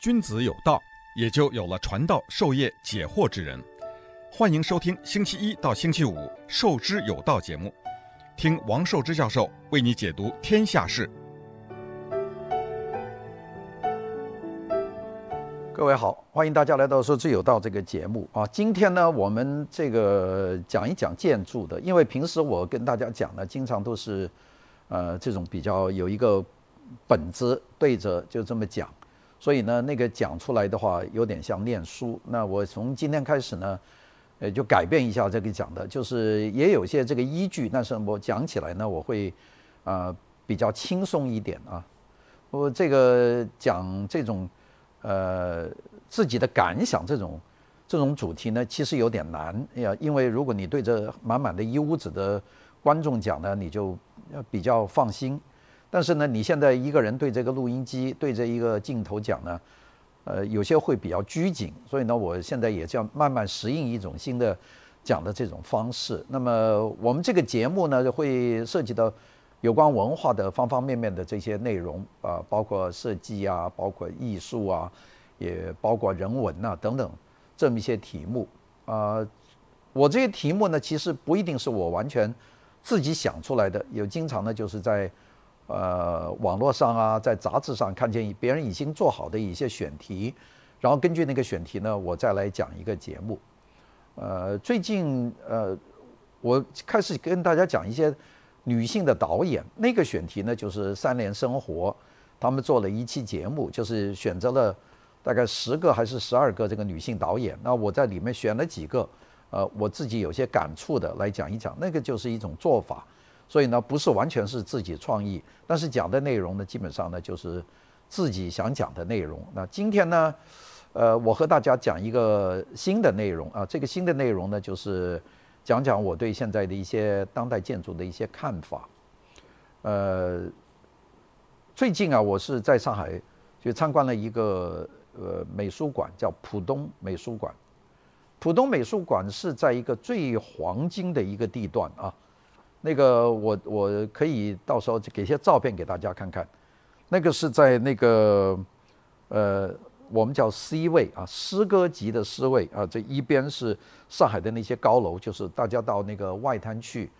君子有道，也就有了传道授业解惑之人。欢迎收听星期一到星期五《授之有道》节目，听王寿之教授为你解读天下事。各位好，欢迎大家来到《授之有道》这个节目啊。今天呢，我们这个讲一讲建筑的，因为平时我跟大家讲呢，经常都是呃这种比较有一个本子对着就这么讲。所以呢，那个讲出来的话有点像念书。那我从今天开始呢，呃，就改变一下这个讲的，就是也有些这个依据，但是我讲起来呢，我会啊、比较轻松一点啊。我这个讲这种呃自己的感想这种这种主题呢，其实有点难呀，因为如果你对着满满的一屋子的观众讲呢，你就比较放心。但是呢，你现在一个人对这个录音机对着一个镜头讲呢，呃，有些会比较拘谨，所以呢，我现在也这样慢慢适应一种新的讲的这种方式。那么我们这个节目呢，会涉及到有关文化的方方面面的这些内容啊、包括设计啊，包括艺术啊，也包括人文呐、等等这么一些题目啊、我这些题目呢，其实不一定是我完全自己想出来的，有经常呢就是在。呃，网络上啊，在杂志上看见别人已经做好的一些选题，然后根据那个选题呢，我再来讲一个节目。呃，最近呃，我开始跟大家讲一些女性的导演，那个选题呢就是三联生活，他们做了一期节目，就是选择了大概十个还是十二个这个女性导演，那我在里面选了几个，呃，我自己有些感触的来讲一讲，那个就是一种做法。所以呢，不是完全是自己创意，但是讲的内容呢，基本上呢就是自己想讲的内容。那今天呢，呃，我和大家讲一个新的内容啊，这个新的内容呢，就是讲讲我对现在的一些当代建筑的一些看法。呃，最近啊，我是在上海去参观了一个呃美术馆，叫浦东美术馆。浦东美术馆是在一个最黄金的一个地段啊。那个我我可以到时候给些照片给大家看看，那个是在那个呃我们叫 C 位啊，诗歌级的 C 位啊，这一边是上海的那些高楼，就是大家到那个外滩去，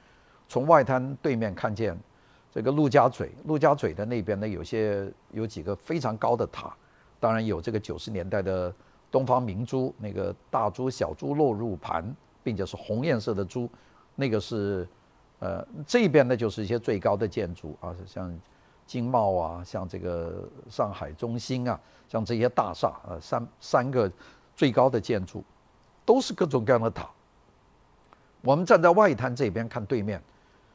从外滩对面看见这个陆家嘴，陆家嘴的那边呢有些有几个非常高的塔，当然有这个九十年代的东方明珠，那个大珠小珠落入盘，并且是红颜色的珠，那个是。呃，这边呢就是一些最高的建筑啊，像经贸啊，像这个上海中心啊，像这些大厦啊，三三个最高的建筑，都是各种各样的塔。我们站在外滩这边看对面，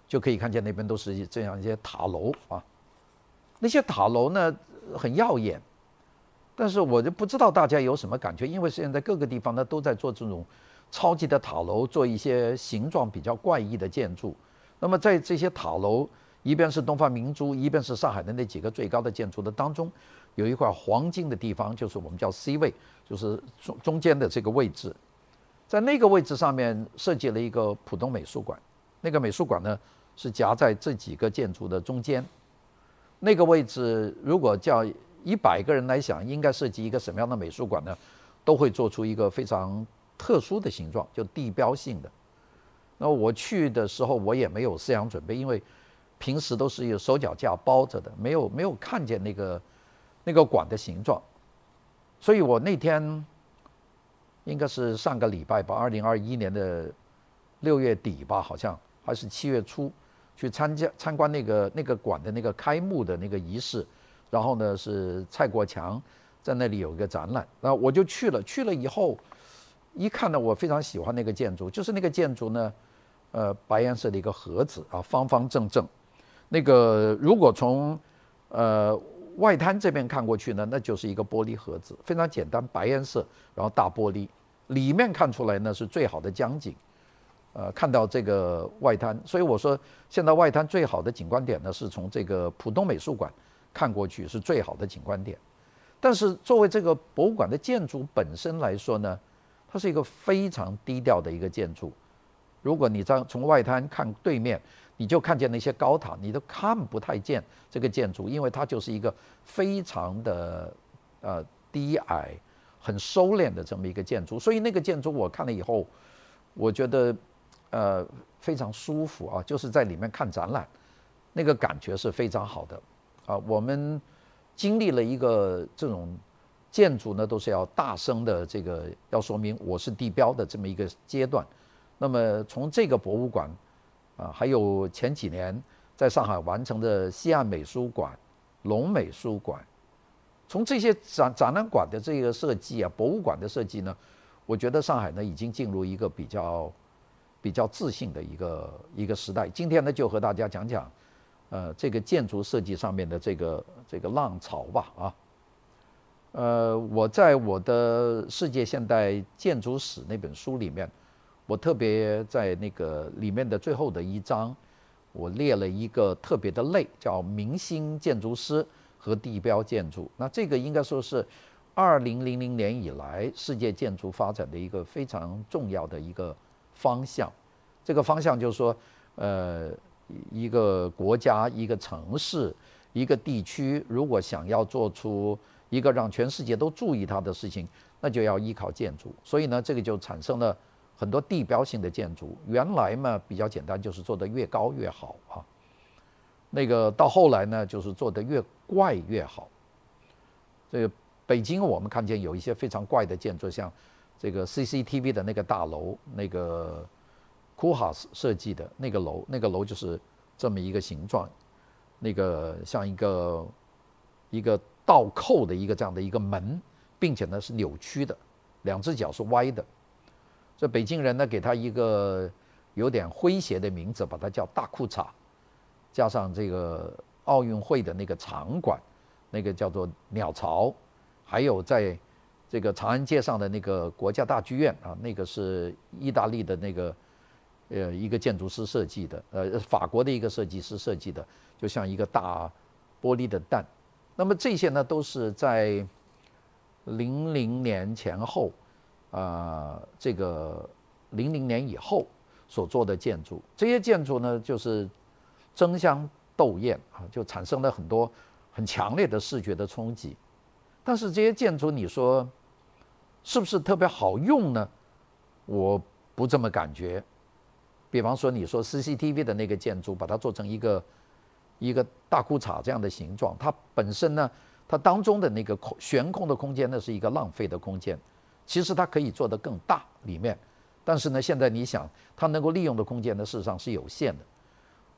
就可以看见那边都是这样一些塔楼啊。那些塔楼呢很耀眼，但是我就不知道大家有什么感觉，因为现在各个地方呢都在做这种超级的塔楼，做一些形状比较怪异的建筑。那么在这些塔楼，一边是东方明珠，一边是上海的那几个最高的建筑的当中，有一块黄金的地方，就是我们叫 C 位，就是中中间的这个位置，在那个位置上面设计了一个浦东美术馆。那个美术馆呢是夹在这几个建筑的中间。那个位置如果叫一百个人来想，应该设计一个什么样的美术馆呢？都会做出一个非常特殊的形状，就地标性的。那我去的时候，我也没有思想准备，因为平时都是有手脚架包着的，没有没有看见那个那个馆的形状，所以我那天应该是上个礼拜吧，二零二一年的六月底吧，好像还是七月初，去参加参观那个那个馆的那个开幕的那个仪式，然后呢是蔡国强在那里有一个展览，那我就去了，去了以后一看呢，我非常喜欢那个建筑，就是那个建筑呢。呃，白颜色的一个盒子啊，方方正正。那个如果从呃外滩这边看过去呢，那就是一个玻璃盒子，非常简单，白颜色，然后大玻璃，里面看出来呢是最好的江景。呃，看到这个外滩，所以我说现在外滩最好的景观点呢，是从这个浦东美术馆看过去是最好的景观点。但是作为这个博物馆的建筑本身来说呢，它是一个非常低调的一个建筑。如果你在从外滩看对面，你就看见那些高塔，你都看不太见这个建筑，因为它就是一个非常的呃低矮、很收敛的这么一个建筑。所以那个建筑我看了以后，我觉得呃非常舒服啊，就是在里面看展览，那个感觉是非常好的啊。我们经历了一个这种建筑呢，都是要大声的这个要说明我是地标的这么一个阶段。那么从这个博物馆啊，还有前几年在上海完成的西岸美术馆、龙美术馆，从这些展展览馆的这个设计啊，博物馆的设计呢，我觉得上海呢已经进入一个比较比较自信的一个一个时代。今天呢，就和大家讲讲。呃，这个建筑设计上面的这个这个浪潮吧，啊，呃，我在我的《世界现代建筑史》那本书里面，我特别在那个里面的最后的一章，我列了一个特别的类，叫明星建筑师和地标建筑。那这个应该说是二零零零年以来世界建筑发展的一个非常重要的一个方向。这个方向就是说，呃。一个国家、一个城市、一个地区，如果想要做出一个让全世界都注意它的事情，那就要依靠建筑。所以呢，这个就产生了很多地标性的建筑。原来嘛，比较简单，就是做得越高越好啊。那个到后来呢，就是做得越怪越好。这个北京，我们看见有一些非常怪的建筑，像这个 CCTV 的那个大楼，那个。库哈斯设计的那个楼，那个楼就是这么一个形状，那个像一个一个倒扣的一个这样的一个门，并且呢是扭曲的，两只脚是歪的。这北京人呢给他一个有点诙谐的名字，把它叫大裤衩，加上这个奥运会的那个场馆，那个叫做鸟巢，还有在这个长安街上的那个国家大剧院啊，那个是意大利的那个。呃，一个建筑师设计的，呃，法国的一个设计师设计的，就像一个大玻璃的蛋。那么这些呢，都是在零零年前后，呃，这个零零年以后所做的建筑。这些建筑呢，就是争相斗艳啊，就产生了很多很强烈的视觉的冲击。但是这些建筑，你说是不是特别好用呢？我不这么感觉。比方说，你说 CCTV 的那个建筑，把它做成一个一个大裤衩这样的形状，它本身呢，它当中的那个空悬空的空间呢，是一个浪费的空间。其实它可以做得更大里面，但是呢，现在你想，它能够利用的空间呢，事实上是有限的。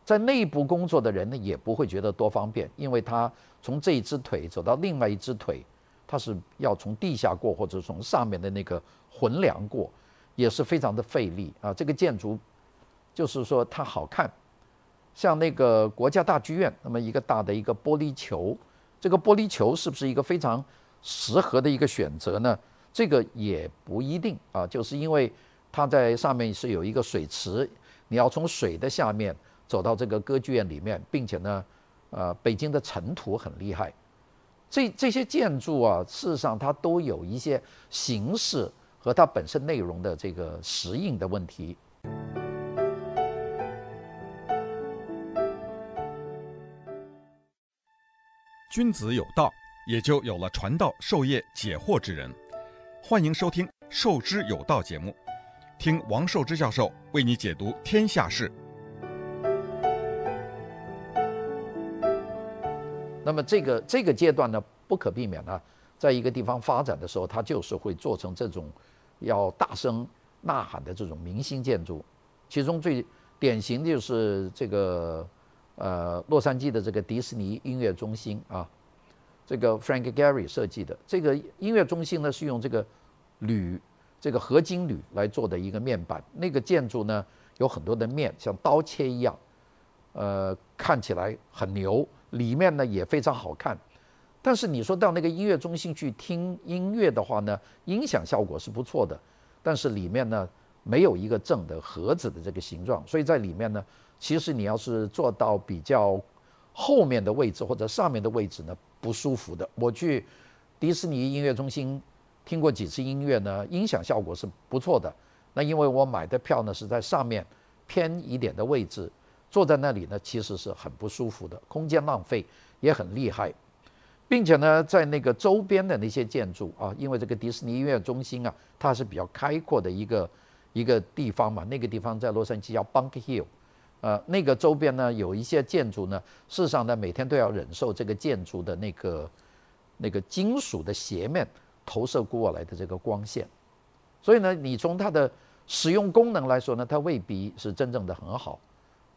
在内部工作的人呢，也不会觉得多方便，因为他从这一只腿走到另外一只腿，他是要从地下过，或者从上面的那个横梁过，也是非常的费力啊。这个建筑。就是说它好看，像那个国家大剧院，那么一个大的一个玻璃球，这个玻璃球是不是一个非常适合的一个选择呢？这个也不一定啊，就是因为它在上面是有一个水池，你要从水的下面走到这个歌剧院里面，并且呢，呃，北京的尘土很厉害，这这些建筑啊，事实上它都有一些形式和它本身内容的这个适应的问题。君子有道，也就有了传道授业解惑之人。欢迎收听《授之有道》节目，听王寿之教授为你解读天下事。那么这个这个阶段呢，不可避免呢，在一个地方发展的时候，它就是会做成这种要大声呐喊的这种明星建筑。其中最典型的就是这个。呃，洛杉矶的这个迪士尼音乐中心啊，这个 Frank Gehry 设计的这个音乐中心呢，是用这个铝，这个合金铝来做的一个面板。那个建筑呢，有很多的面，像刀切一样，呃，看起来很牛，里面呢也非常好看。但是你说到那个音乐中心去听音乐的话呢，音响效果是不错的，但是里面呢没有一个正的盒子的这个形状，所以在里面呢。其实你要是坐到比较后面的位置或者上面的位置呢，不舒服的。我去迪士尼音乐中心听过几次音乐呢，音响效果是不错的。那因为我买的票呢是在上面偏一点的位置，坐在那里呢其实是很不舒服的，空间浪费也很厉害。并且呢，在那个周边的那些建筑啊，因为这个迪士尼音乐中心啊，它是比较开阔的一个一个地方嘛，那个地方在洛杉矶叫 Bunk Hill，呃，那个周边呢有一些建筑呢，事实上呢每天都要忍受这个建筑的那个那个金属的斜面投射过来的这个光线，所以呢，你从它的使用功能来说呢，它未必是真正的很好。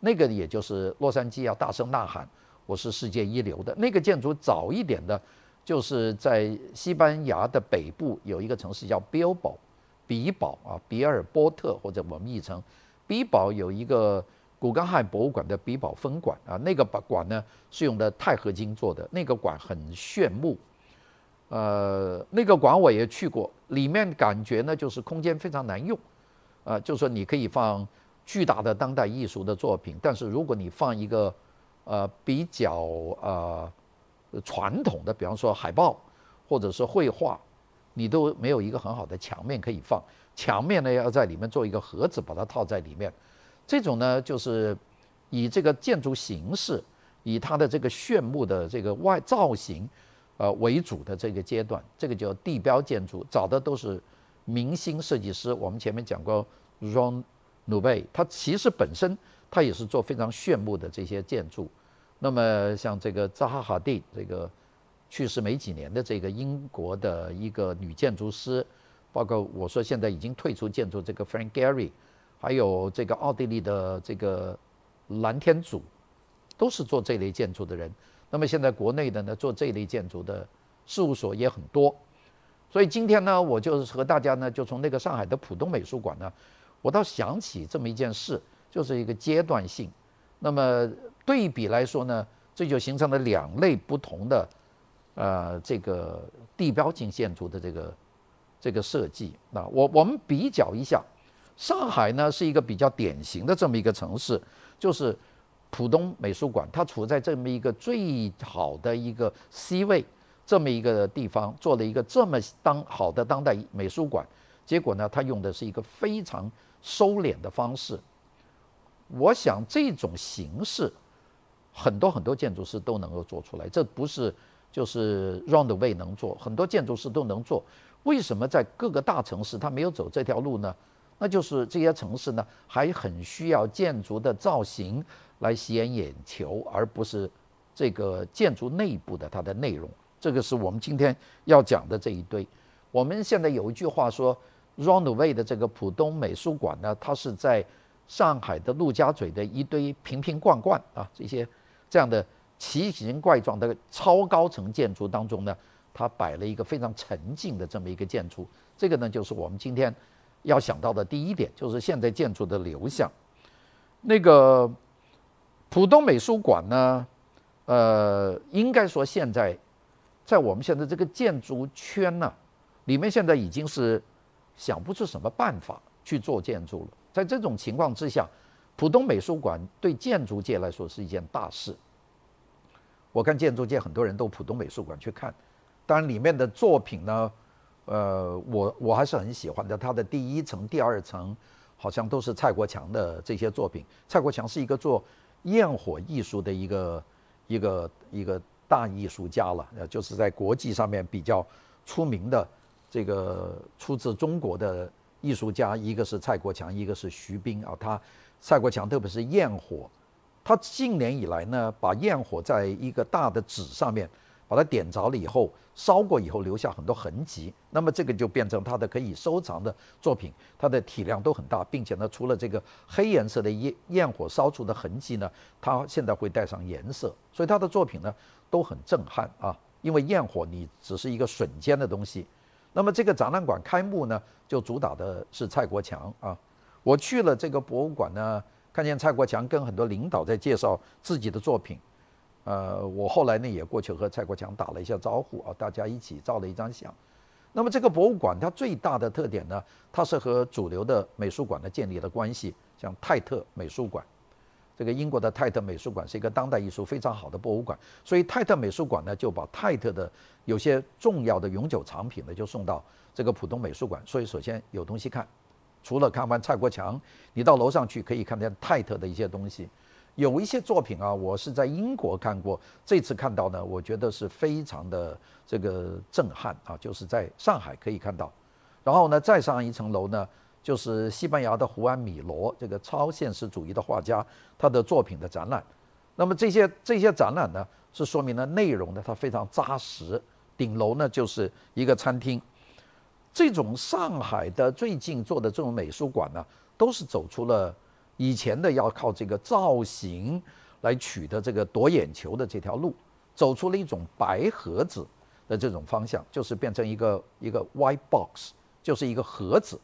那个也就是洛杉矶要大声呐喊。我是世界一流的。那个建筑早一点的，就是在西班牙的北部有一个城市叫比尔堡，比堡啊，比尔波特或者我们译成比堡有一个古根汉博物馆的比宝分馆啊，那个馆呢是用的钛合金做的，那个馆很炫目。呃，那个馆我也去过，里面感觉呢就是空间非常难用，啊，就是说你可以放巨大的当代艺术的作品，但是如果你放一个呃，比较呃传统的，比方说海报或者是绘画，你都没有一个很好的墙面可以放。墙面呢，要在里面做一个盒子，把它套在里面。这种呢，就是以这个建筑形式，以它的这个炫目的这个外造型，呃为主的这个阶段，这个叫地标建筑，找的都是明星设计师。我们前面讲过，Ron，Nouvel，他其实本身。他也是做非常炫目的这些建筑，那么像这个扎哈·哈蒂，这个去世没几年的这个英国的一个女建筑师，包括我说现在已经退出建筑这个 Frank Gehry，还有这个奥地利的这个蓝天组，都是做这类建筑的人。那么现在国内的呢，做这类建筑的事务所也很多。所以今天呢，我就是和大家呢，就从那个上海的浦东美术馆呢，我倒想起这么一件事。就是一个阶段性，那么对比来说呢，这就形成了两类不同的，呃，这个地标性建筑的这个这个设计。那我我们比较一下，上海呢是一个比较典型的这么一个城市，就是浦东美术馆，它处在这么一个最好的一个 C 位，这么一个地方，做了一个这么当好的当代美术馆，结果呢，它用的是一个非常收敛的方式。我想这种形式，很多很多建筑师都能够做出来，这不是就是 Roundway 能做，很多建筑师都能做。为什么在各个大城市他没有走这条路呢？那就是这些城市呢还很需要建筑的造型来吸引眼球，而不是这个建筑内部的它的内容。这个是我们今天要讲的这一堆。我们现在有一句话说，Jean Nouvel 的这个浦东美术馆呢，它是在。上海的陆家嘴的一堆瓶瓶罐罐啊，这些这样的奇形怪状的超高层建筑当中呢，它摆了一个非常沉静的这么一个建筑。这个呢，就是我们今天要想到的第一点，就是现在建筑的流向。那个浦东美术馆呢，呃，应该说现在在我们现在这个建筑圈呢，里面现在已经是想不出什么办法去做建筑了。在这种情况之下，浦东美术馆对建筑界来说是一件大事。我看建筑界很多人都浦东美术馆去看，当然里面的作品呢，呃，我我还是很喜欢的。它的第一层、第二层好像都是蔡国强的这些作品。蔡国强是一个做焰火艺术的一个一个一个大艺术家了，呃，就是在国际上面比较出名的这个出自中国的。艺术家，一个是蔡国强，一个是徐冰啊。他蔡国强特别是焰火，他近年以来呢，把焰火在一个大的纸上面把它点着了以后，烧过以后留下很多痕迹，那么这个就变成他的可以收藏的作品。它的体量都很大，并且呢，除了这个黑颜色的焰焰火烧出的痕迹呢，他现在会带上颜色，所以他的作品呢都很震撼啊。因为焰火你只是一个瞬间的东西。那么这个展览馆开幕呢，就主打的是蔡国强啊。我去了这个博物馆呢，看见蔡国强跟很多领导在介绍自己的作品。呃，我后来呢也过去和蔡国强打了一下招呼啊，大家一起照了一张相。那么这个博物馆它最大的特点呢，它是和主流的美术馆呢建立了关系，像泰特美术馆。这个英国的泰特美术馆是一个当代艺术非常好的博物馆，所以泰特美术馆呢就把泰特的有些重要的永久藏品呢就送到这个浦东美术馆。所以首先有东西看，除了看完蔡国强，你到楼上去可以看见泰特的一些东西。有一些作品啊，我是在英国看过，这次看到呢，我觉得是非常的这个震撼啊，就是在上海可以看到。然后呢，再上一层楼呢，就是西班牙的胡安米罗这个超现实主义的画家，他的作品的展览。那么这些这些展览呢，是说明了内容呢，它非常扎实。顶楼呢就是一个餐厅。这种上海的最近做的这种美术馆呢，都是走出了以前的要靠这个造型来取得这个夺眼球的这条路，走出了一种白盒子的这种方向，就是变成一个一个 white box，就是一个盒子。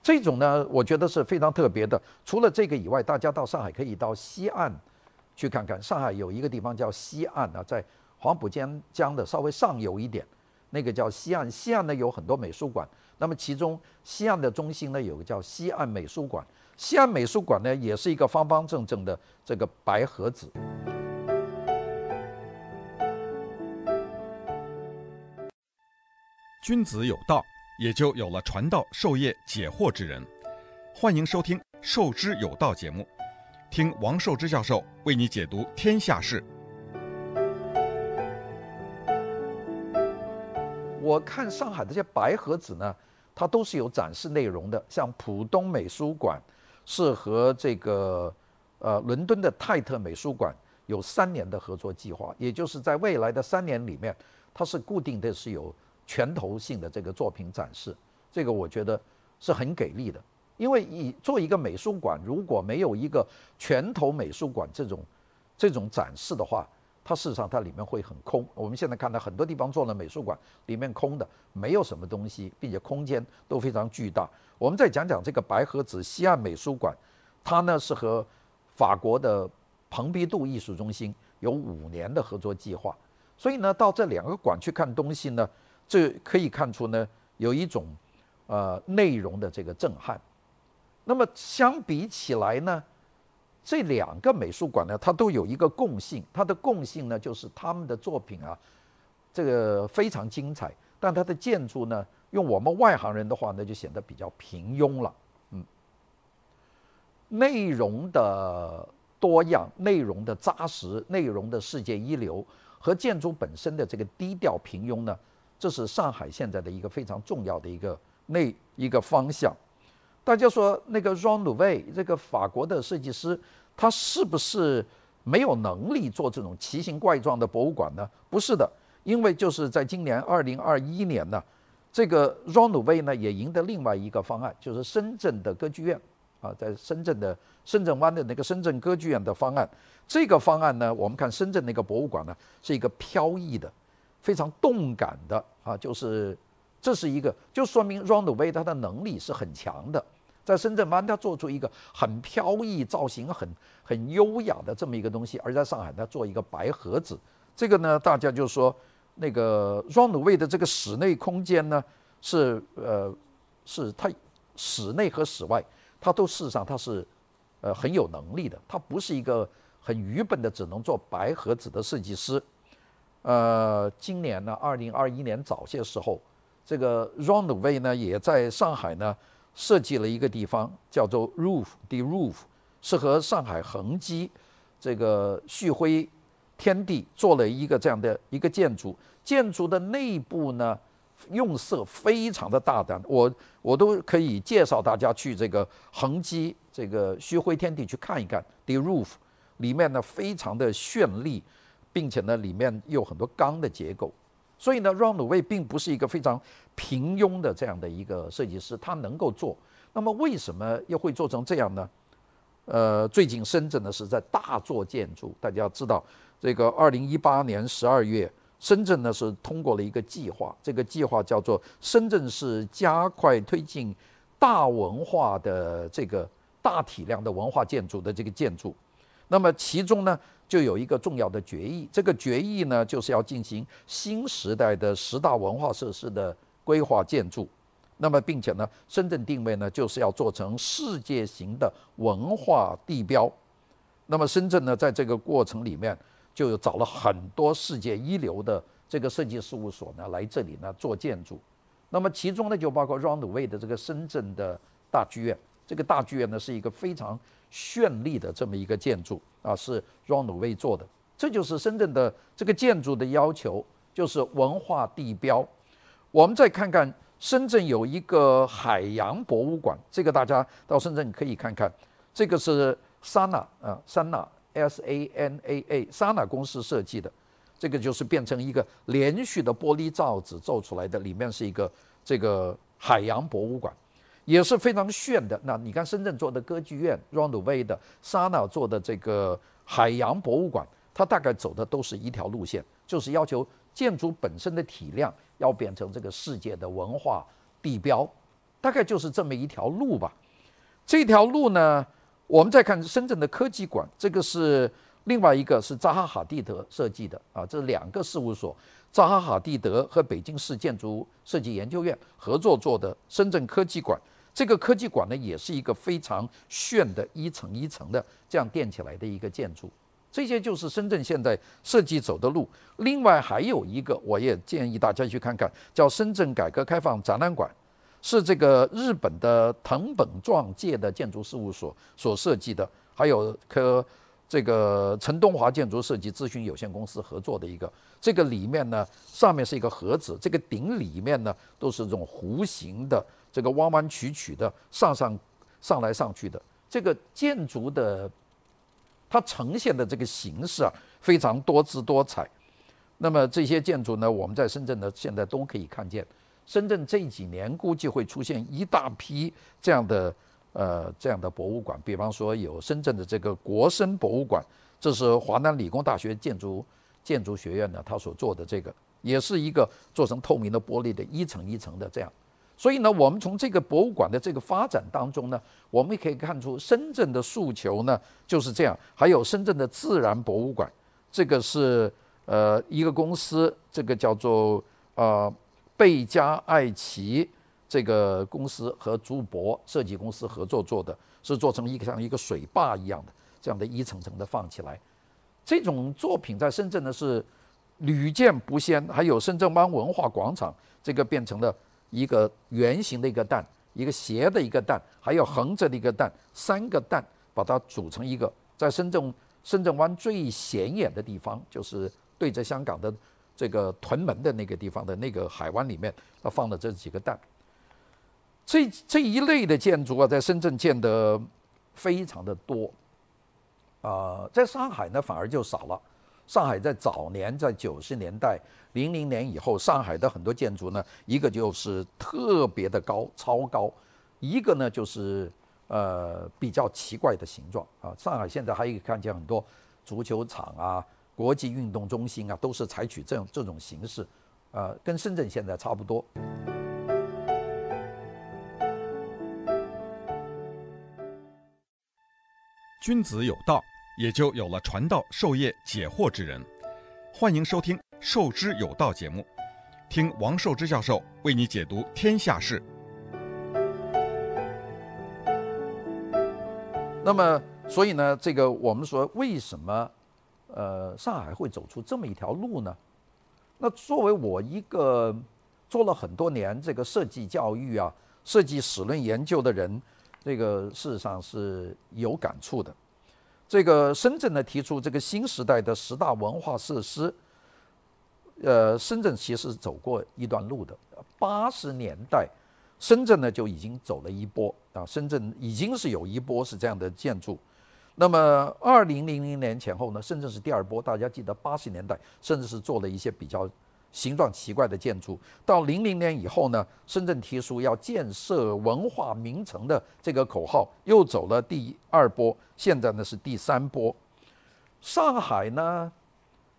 这种呢，我觉得是非常特别的。除了这个以外，大家到上海可以到西岸去看看。上海有一个地方叫西岸啊，在黄浦江江的稍微上游一点。那个叫西岸，西岸呢有很多美术馆，那么其中西岸的中心呢有个叫西岸美术馆，西安美术馆呢也是一个方方正正的这个白盒子。君子有道，也就有了传道授业解惑之人。欢迎收听《授之有道》节目，听王寿之教授为你解读天下事。我看上海这些白盒子呢，它都是有展示内容的。像浦东美术馆是和这个呃伦敦的泰特美术馆有三年的合作计划，也就是在未来的三年里面，它是固定的是有拳头性的这个作品展示。这个我觉得是很给力的，因为以做一个美术馆，如果没有一个拳头美术馆这种这种展示的话，它事实上它里面会很空。我们现在看到很多地方做了美术馆，里面空的，没有什么东西，并且空间都非常巨大。我们再讲讲这个白盒子西岸美术馆，它呢是和法国的蓬皮杜艺术中心有五年的合作计划。所以呢，到这两个馆去看东西呢，这可以看出呢有一种呃内容的这个震撼。那么相比起来呢，这两个美术馆呢，它都有一个共性，它的共性呢，就是他们的作品啊，这个非常精彩，但它的建筑呢，用我们外行人的话呢，就显得比较平庸了。嗯，内容的多样，内容的扎实，内容的世界一流，和建筑本身的这个低调平庸呢，这是上海现在的一个非常重要的一个那一个方向。大家说那个 Ron l o u v e 这个法国的设计师，他是不是没有能力做这种奇形怪状的博物馆呢？不是的，因为就是在今年二零二一年呢，这个 Ron l o u v e 呢也赢得另外一个方案，就是深圳的歌剧院啊，在深圳的深圳湾的那个深圳歌剧院的方案。这个方案呢，我们看深圳那个博物馆呢，是一个飘逸的、非常动感的啊，就是这是一个，就说明 Ron l o u v e 他的能力是很强的。在深圳湾，他做出一个很飘逸、造型很很优雅的这么一个东西；而在上海，他做一个白盒子。这个呢，大家就说那个 Jean Nouvel 的这个室内空间呢，是呃，是它室内和室外，它都事实上它是呃很有能力的。他不是一个很愚笨的只能做白盒子的设计师。呃，今年呢，二零二一年早些时候，这个 Jean Nouvel 呢也在上海呢。设计了一个地方叫做 Roof，The Roof，是和上海恒基这个旭辉天地做了一个这样的一个建筑。建筑的内部呢，用色非常的大胆，我我都可以介绍大家去这个恒基这个旭辉天地去看一看。The Roof 里面呢非常的绚丽，并且呢里面有很多钢的结构。所以呢，Jean Nouvel 并不是一个非常平庸的这样的一个设计师，他能够做。那么为什么又会做成这样呢？呃，最近深圳呢是在大做建筑，大家要知道，这个二零一八年十二月，深圳呢是通过了一个计划，这个计划叫做深圳市加快推进大文化的这个大体量的文化建筑的这个建筑。那么其中呢，就有一个重要的决议，这个决议呢，就是要进行新时代的十大文化设施的规划建筑。那么，并且呢，深圳定位呢，就是要做成世界型的文化地标。那么，深圳呢，在这个过程里面，就找了很多世界一流的这个设计事务所呢，来这里呢做建筑。那么，其中呢，就包括 Roundway 的这个深圳的大剧院，这个大剧院呢是一个非常绚丽的这么一个建筑啊，是 Rondway 做的。这就是深圳的这个建筑的要求，就是文化地标。我们再看看深圳有一个海洋博物馆，这个大家到深圳可以看看。这个是 Sana 啊，Sana S A N A A Sana 公司设计的，这个就是变成一个连续的玻璃罩子做出来的，里面是一个这个海洋博物馆，也是非常炫的。那你看深圳做的歌剧院，Rondway 的 Sana 做的这个海洋博物馆。它大概走的都是一条路线，就是要求建筑本身的体量要变成这个世界的文化地标，大概就是这么一条路吧。这条路呢，我们再看深圳的科技馆，这个是另外一个是扎哈·哈蒂德设计的啊，这两个事务所，扎哈·哈蒂德和北京市建筑设计研究院合作做的深圳科技馆。这个科技馆呢，也是一个非常炫的一层一层的这样垫起来的一个建筑。这些就是深圳现在设计走的路。另外还有一个，我也建议大家去看看，叫深圳改革开放展览馆，是这个日本的藤本壮介的建筑事务所所设计的，还有和这个陈东华建筑设计咨询有限公司合作的一个。这个里面呢，上面是一个盒子，这个顶里面呢都是这种弧形的，这个弯弯曲曲的，上上上来上去的。这个建筑的。它呈现的这个形式啊，非常多姿多彩。那么这些建筑呢，我们在深圳呢现在都可以看见。深圳这几年估计会出现一大批这样的呃这样的博物馆，比方说有深圳的这个国生博物馆，这是华南理工大学建筑建筑学院呢他所做的这个，也是一个做成透明的玻璃的一层一层的这样。所以呢，我们从这个博物馆的这个发展当中呢，我们也可以看出深圳的诉求呢就是这样。还有深圳的自然博物馆，这个是呃一个公司，这个叫做呃贝加艾奇这个公司和竹博设计公司合作做的，是做成一个像一个水坝一样的这样的一层层的放起来。这种作品在深圳呢是屡见不鲜。还有深圳湾文化广场，这个变成了。一个圆形的一个蛋，一个斜的一个蛋，还有横着的一个蛋，三个蛋把它组成一个，在深圳深圳湾最显眼的地方，就是对着香港的这个屯门的那个地方的那个海湾里面，它放了这几个蛋。这这一类的建筑啊，在深圳建得非常的多，啊、呃，在上海呢反而就少了。上海在早年，在九十年代、零零年以后，上海的很多建筑呢，一个就是特别的高、超高，一个呢就是呃比较奇怪的形状啊。上海现在还可以看见很多足球场啊、国际运动中心啊，都是采取这样这种形式，呃，跟深圳现在差不多。君子有道。也就有了传道授业解惑之人。欢迎收听《授之有道》节目，听王寿之教授为你解读天下事。那么，所以呢，这个我们说，为什么呃上海会走出这么一条路呢？那作为我一个做了很多年这个设计教育啊、设计史论研究的人，这个事实上是有感触的。这个深圳呢提出这个新时代的十大文化设施，呃，深圳其实走过一段路的。八十年代，深圳呢就已经走了一波啊，深圳已经是有一波是这样的建筑。那么二零零零年前后呢，深圳是第二波。大家记得八十年代，甚至是做了一些比较。形状奇怪的建筑，到零零年以后呢，深圳提出要建设文化名城的这个口号，又走了第二波，现在呢是第三波。上海呢，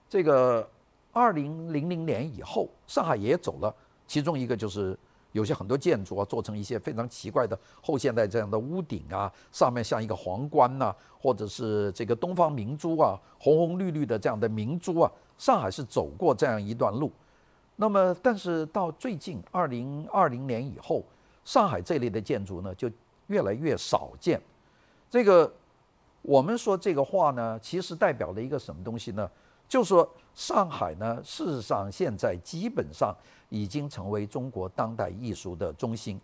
这个二零零零年以后，上海也走了，其中一个就是有些很多建筑啊，做成一些非常奇怪的后现代这样的屋顶啊，上面像一个皇冠呐、或者是这个东方明珠啊，红红绿绿的这样的明珠啊，上海是走过这样一段路。那么，但是到最近二零二零年以后，上海这类的建筑呢，就越来越少见。这个我们说这个话呢，其实代表了一个什么东西呢？就是说，上海呢，事实上现在基本上已经成为中国当代艺术的中心。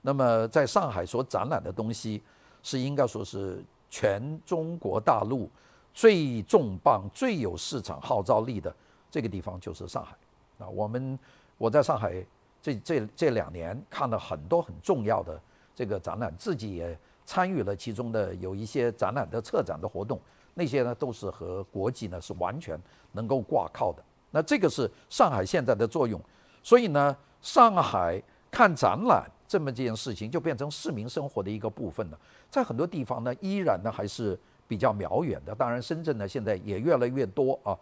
那么在上海所展览的东西，是应该说是全中国大陆最重磅、最有市场号召力的这个地方，就是上海。啊，我们我在上海这这这两年看了很多很重要的这个展览，自己也参与了其中的有一些展览的策展的活动，那些呢都是和国际呢是完全能够挂靠的。那这个是上海现在的作用，所以呢，上海看展览这么件事情就变成市民生活的一个部分了。在很多地方呢，依然呢还是比较遥远的。当然，深圳呢现在也越来越多啊。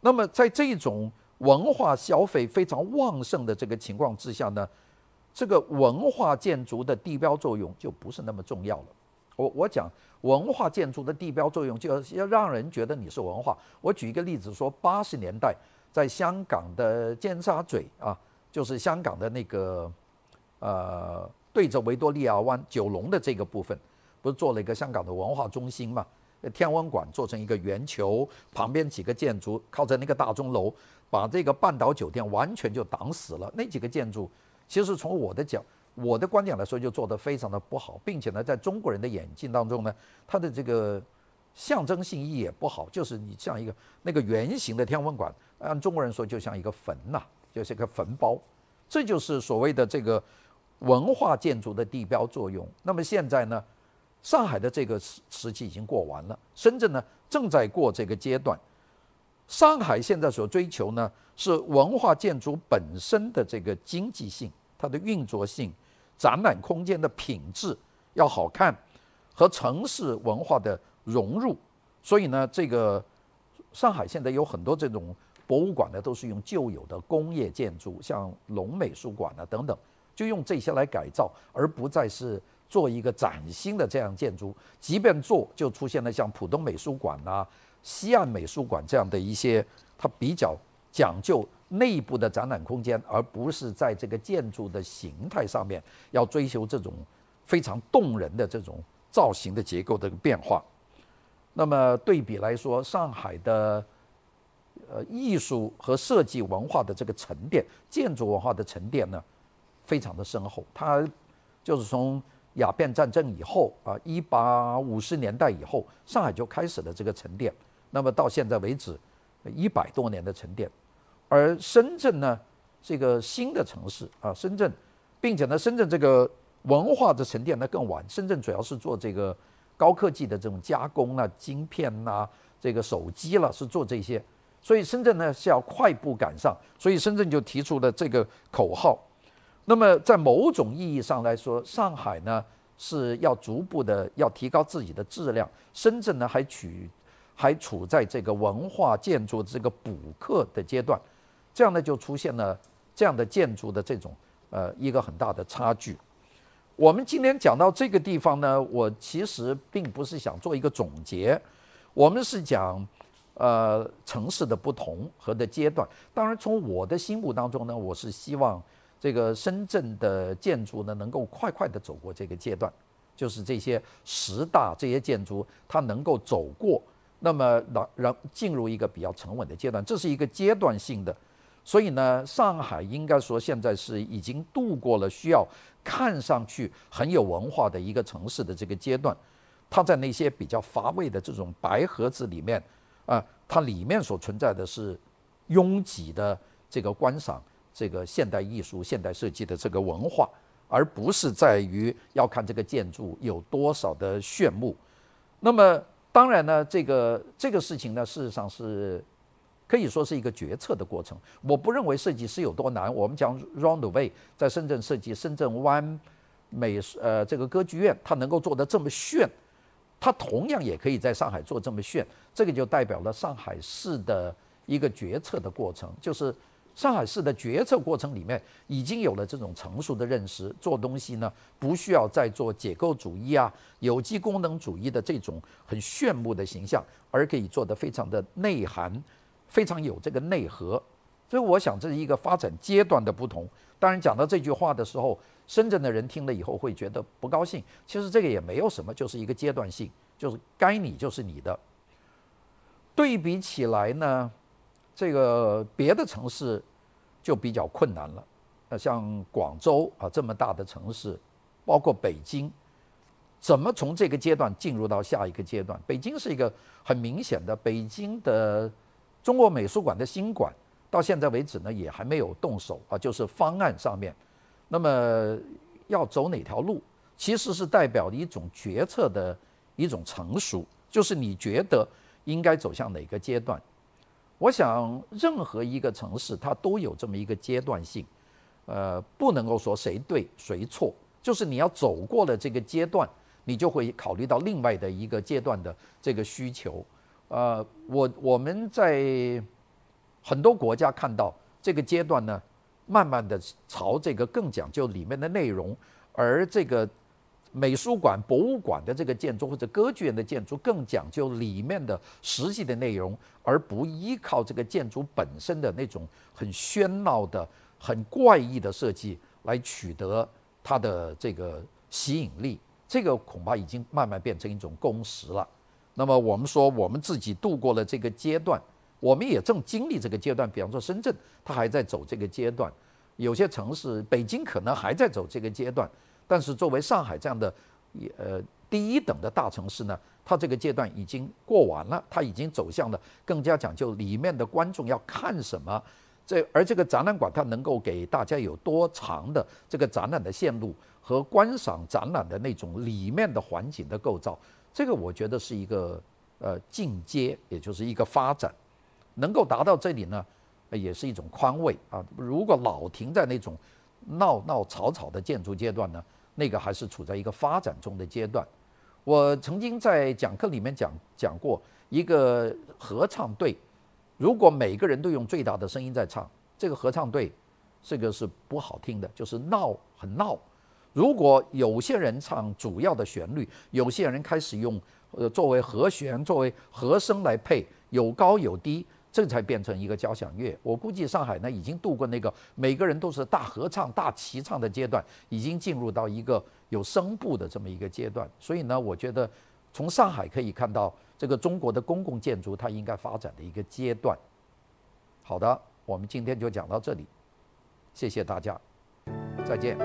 那么在这种文化消费非常旺盛的这个情况之下呢，这个文化建筑的地标作用就不是那么重要了。我我讲文化建筑的地标作用，就要要让人觉得你是文化。我举一个例子说，八十年代在香港的尖沙咀啊，就是香港的那个呃对着维多利亚湾九龙的这个部分，不是做了一个香港的文化中心嘛？天文馆做成一个圆球，旁边几个建筑靠在那个大钟楼，把这个半岛酒店完全就挡死了。那几个建筑，其实从我的角、我的观点来说，就做得非常的不好，并且呢，在中国人的眼睛当中呢，它的这个象征性意义也不好。就是你像一个那个圆形的天文馆，按中国人说，就像一个坟呐、就是一个坟包。这就是所谓的这个文化建筑的地标作用。那么现在呢，上海的这个时时期已经过完了，深圳呢正在过这个阶段。上海现在所追求呢是文化建筑本身的这个经济性、它的运作性、展览空间的品质要好看，和城市文化的融入。所以呢，这个上海现在有很多这种博物馆呢，都是用旧有的工业建筑，像龙美术馆啊等等，就用这些来改造，而不再是。做一个崭新的这样建筑，即便做，就出现了像浦东美术馆呐、西岸美术馆这样的一些，它比较讲究内部的展览空间，而不是在这个建筑的形态上面要追求这种非常动人的这种造型的结构的变化。那么对比来说，上海的呃艺术和设计文化的这个沉淀，建筑文化的沉淀呢，非常的深厚，它就是从。鸦片战争以后啊，一八五十年代以后，上海就开始了这个沉淀。那么到现在为止，一百多年的沉淀。而深圳呢，这个新的城市啊，深圳，并且呢，深圳这个文化的沉淀呢更晚。深圳主要是做这个高科技的这种加工啊，晶片呐、啊，这个手机了，是做这些。所以深圳呢是要快步赶上，所以深圳就提出了这个口号。那么，在某种意义上来说，上海呢是要逐步的要提高自己的质量，深圳呢还取还处在这个文化建筑这个补课的阶段，这样呢就出现了这样的建筑的这种呃一个很大的差距。我们今天讲到这个地方呢，我其实并不是想做一个总结，我们是讲呃城市的不同和的阶段。当然，从我的心目当中呢，我是希望。这个深圳的建筑呢，能够快快的走过这个阶段，就是这些十大这些建筑，它能够走过，那么让让进入一个比较沉稳的阶段，这是一个阶段性的。所以呢，上海应该说现在是已经度过了需要看上去很有文化的一个城市的这个阶段。它在那些比较乏味的这种白盒子里面啊，它里面所存在的是拥挤的这个观赏。这个现代艺术、现代设计的这个文化，而不是在于要看这个建筑有多少的炫目。那么，当然呢，这个这个事情呢，事实上是可以说是一个决策的过程。我不认为设计师有多难。我们讲 Jean Nouvel 在深圳设计深圳湾美呃这个歌剧院，它能够做得这么炫，它同样也可以在上海做这么炫。这个就代表了上海市的一个决策的过程，就是。上海市的决策过程里面已经有了这种成熟的认识，做东西呢不需要再做解构主义啊、有机功能主义的这种很炫目的形象，而可以做得非常的内涵，非常有这个内核。所以我想这是一个发展阶段的不同。当然讲到这句话的时候，深圳的人听了以后会觉得不高兴。其实这个也没有什么，就是一个阶段性，就是该你就是你的。对比起来呢，这个别的城市就比较困难了，那像广州啊这么大的城市，包括北京，怎么从这个阶段进入到下一个阶段？北京是一个很明显的，北京的中国美术馆的新馆到现在为止呢，也还没有动手啊，就是方案上面。那么要走哪条路，其实是代表一种决策的一种成熟，就是你觉得应该走向哪个阶段。我想，任何一个城市它都有这么一个阶段性，呃，不能够说谁对谁错，就是你要走过了这个阶段，你就会考虑到另外的一个阶段的这个需求。呃，我我们在很多国家看到这个阶段呢，慢慢的朝这个更讲究里面的内容，而这个。美术馆、博物馆的这个建筑或者歌剧院的建筑更讲究里面的实际的内容，而不依靠这个建筑本身的那种很喧闹的、很怪异的设计来取得它的这个吸引力。这个恐怕已经慢慢变成一种共识了。那么我们说，我们自己度过了这个阶段，我们也正经历这个阶段。比方说深圳，它还在走这个阶段；有些城市，北京可能还在走这个阶段。但是作为上海这样的，呃，第一等的大城市呢，它这个阶段已经过完了，它已经走向了更加讲究里面的观众要看什么，这而这个展览馆它能够给大家有多长的这个展览的线路和观赏展览的那种里面的环境的构造，这个我觉得是一个呃进阶，也就是一个发展，能够达到这里呢，也是一种宽慰啊。如果老停在那种闹闹吵吵的建筑阶段呢，那个还是处在一个发展中的阶段。我曾经在讲课里面讲讲过，一个合唱队，如果每个人都用最大的声音在唱，这个合唱队这个是不好听的，就是闹很闹。如果有些人唱主要的旋律，有些人开始用呃作为和弦、作为和声来配，有高有低。这才变成一个交响乐。我估计上海呢，已经度过那个每个人都是大合唱、大齐唱的阶段，已经进入到一个有声部的这么一个阶段。所以呢，我觉得从上海可以看到这个中国的公共建筑它应该发展的一个阶段。好的，我们今天就讲到这里，谢谢大家，再见。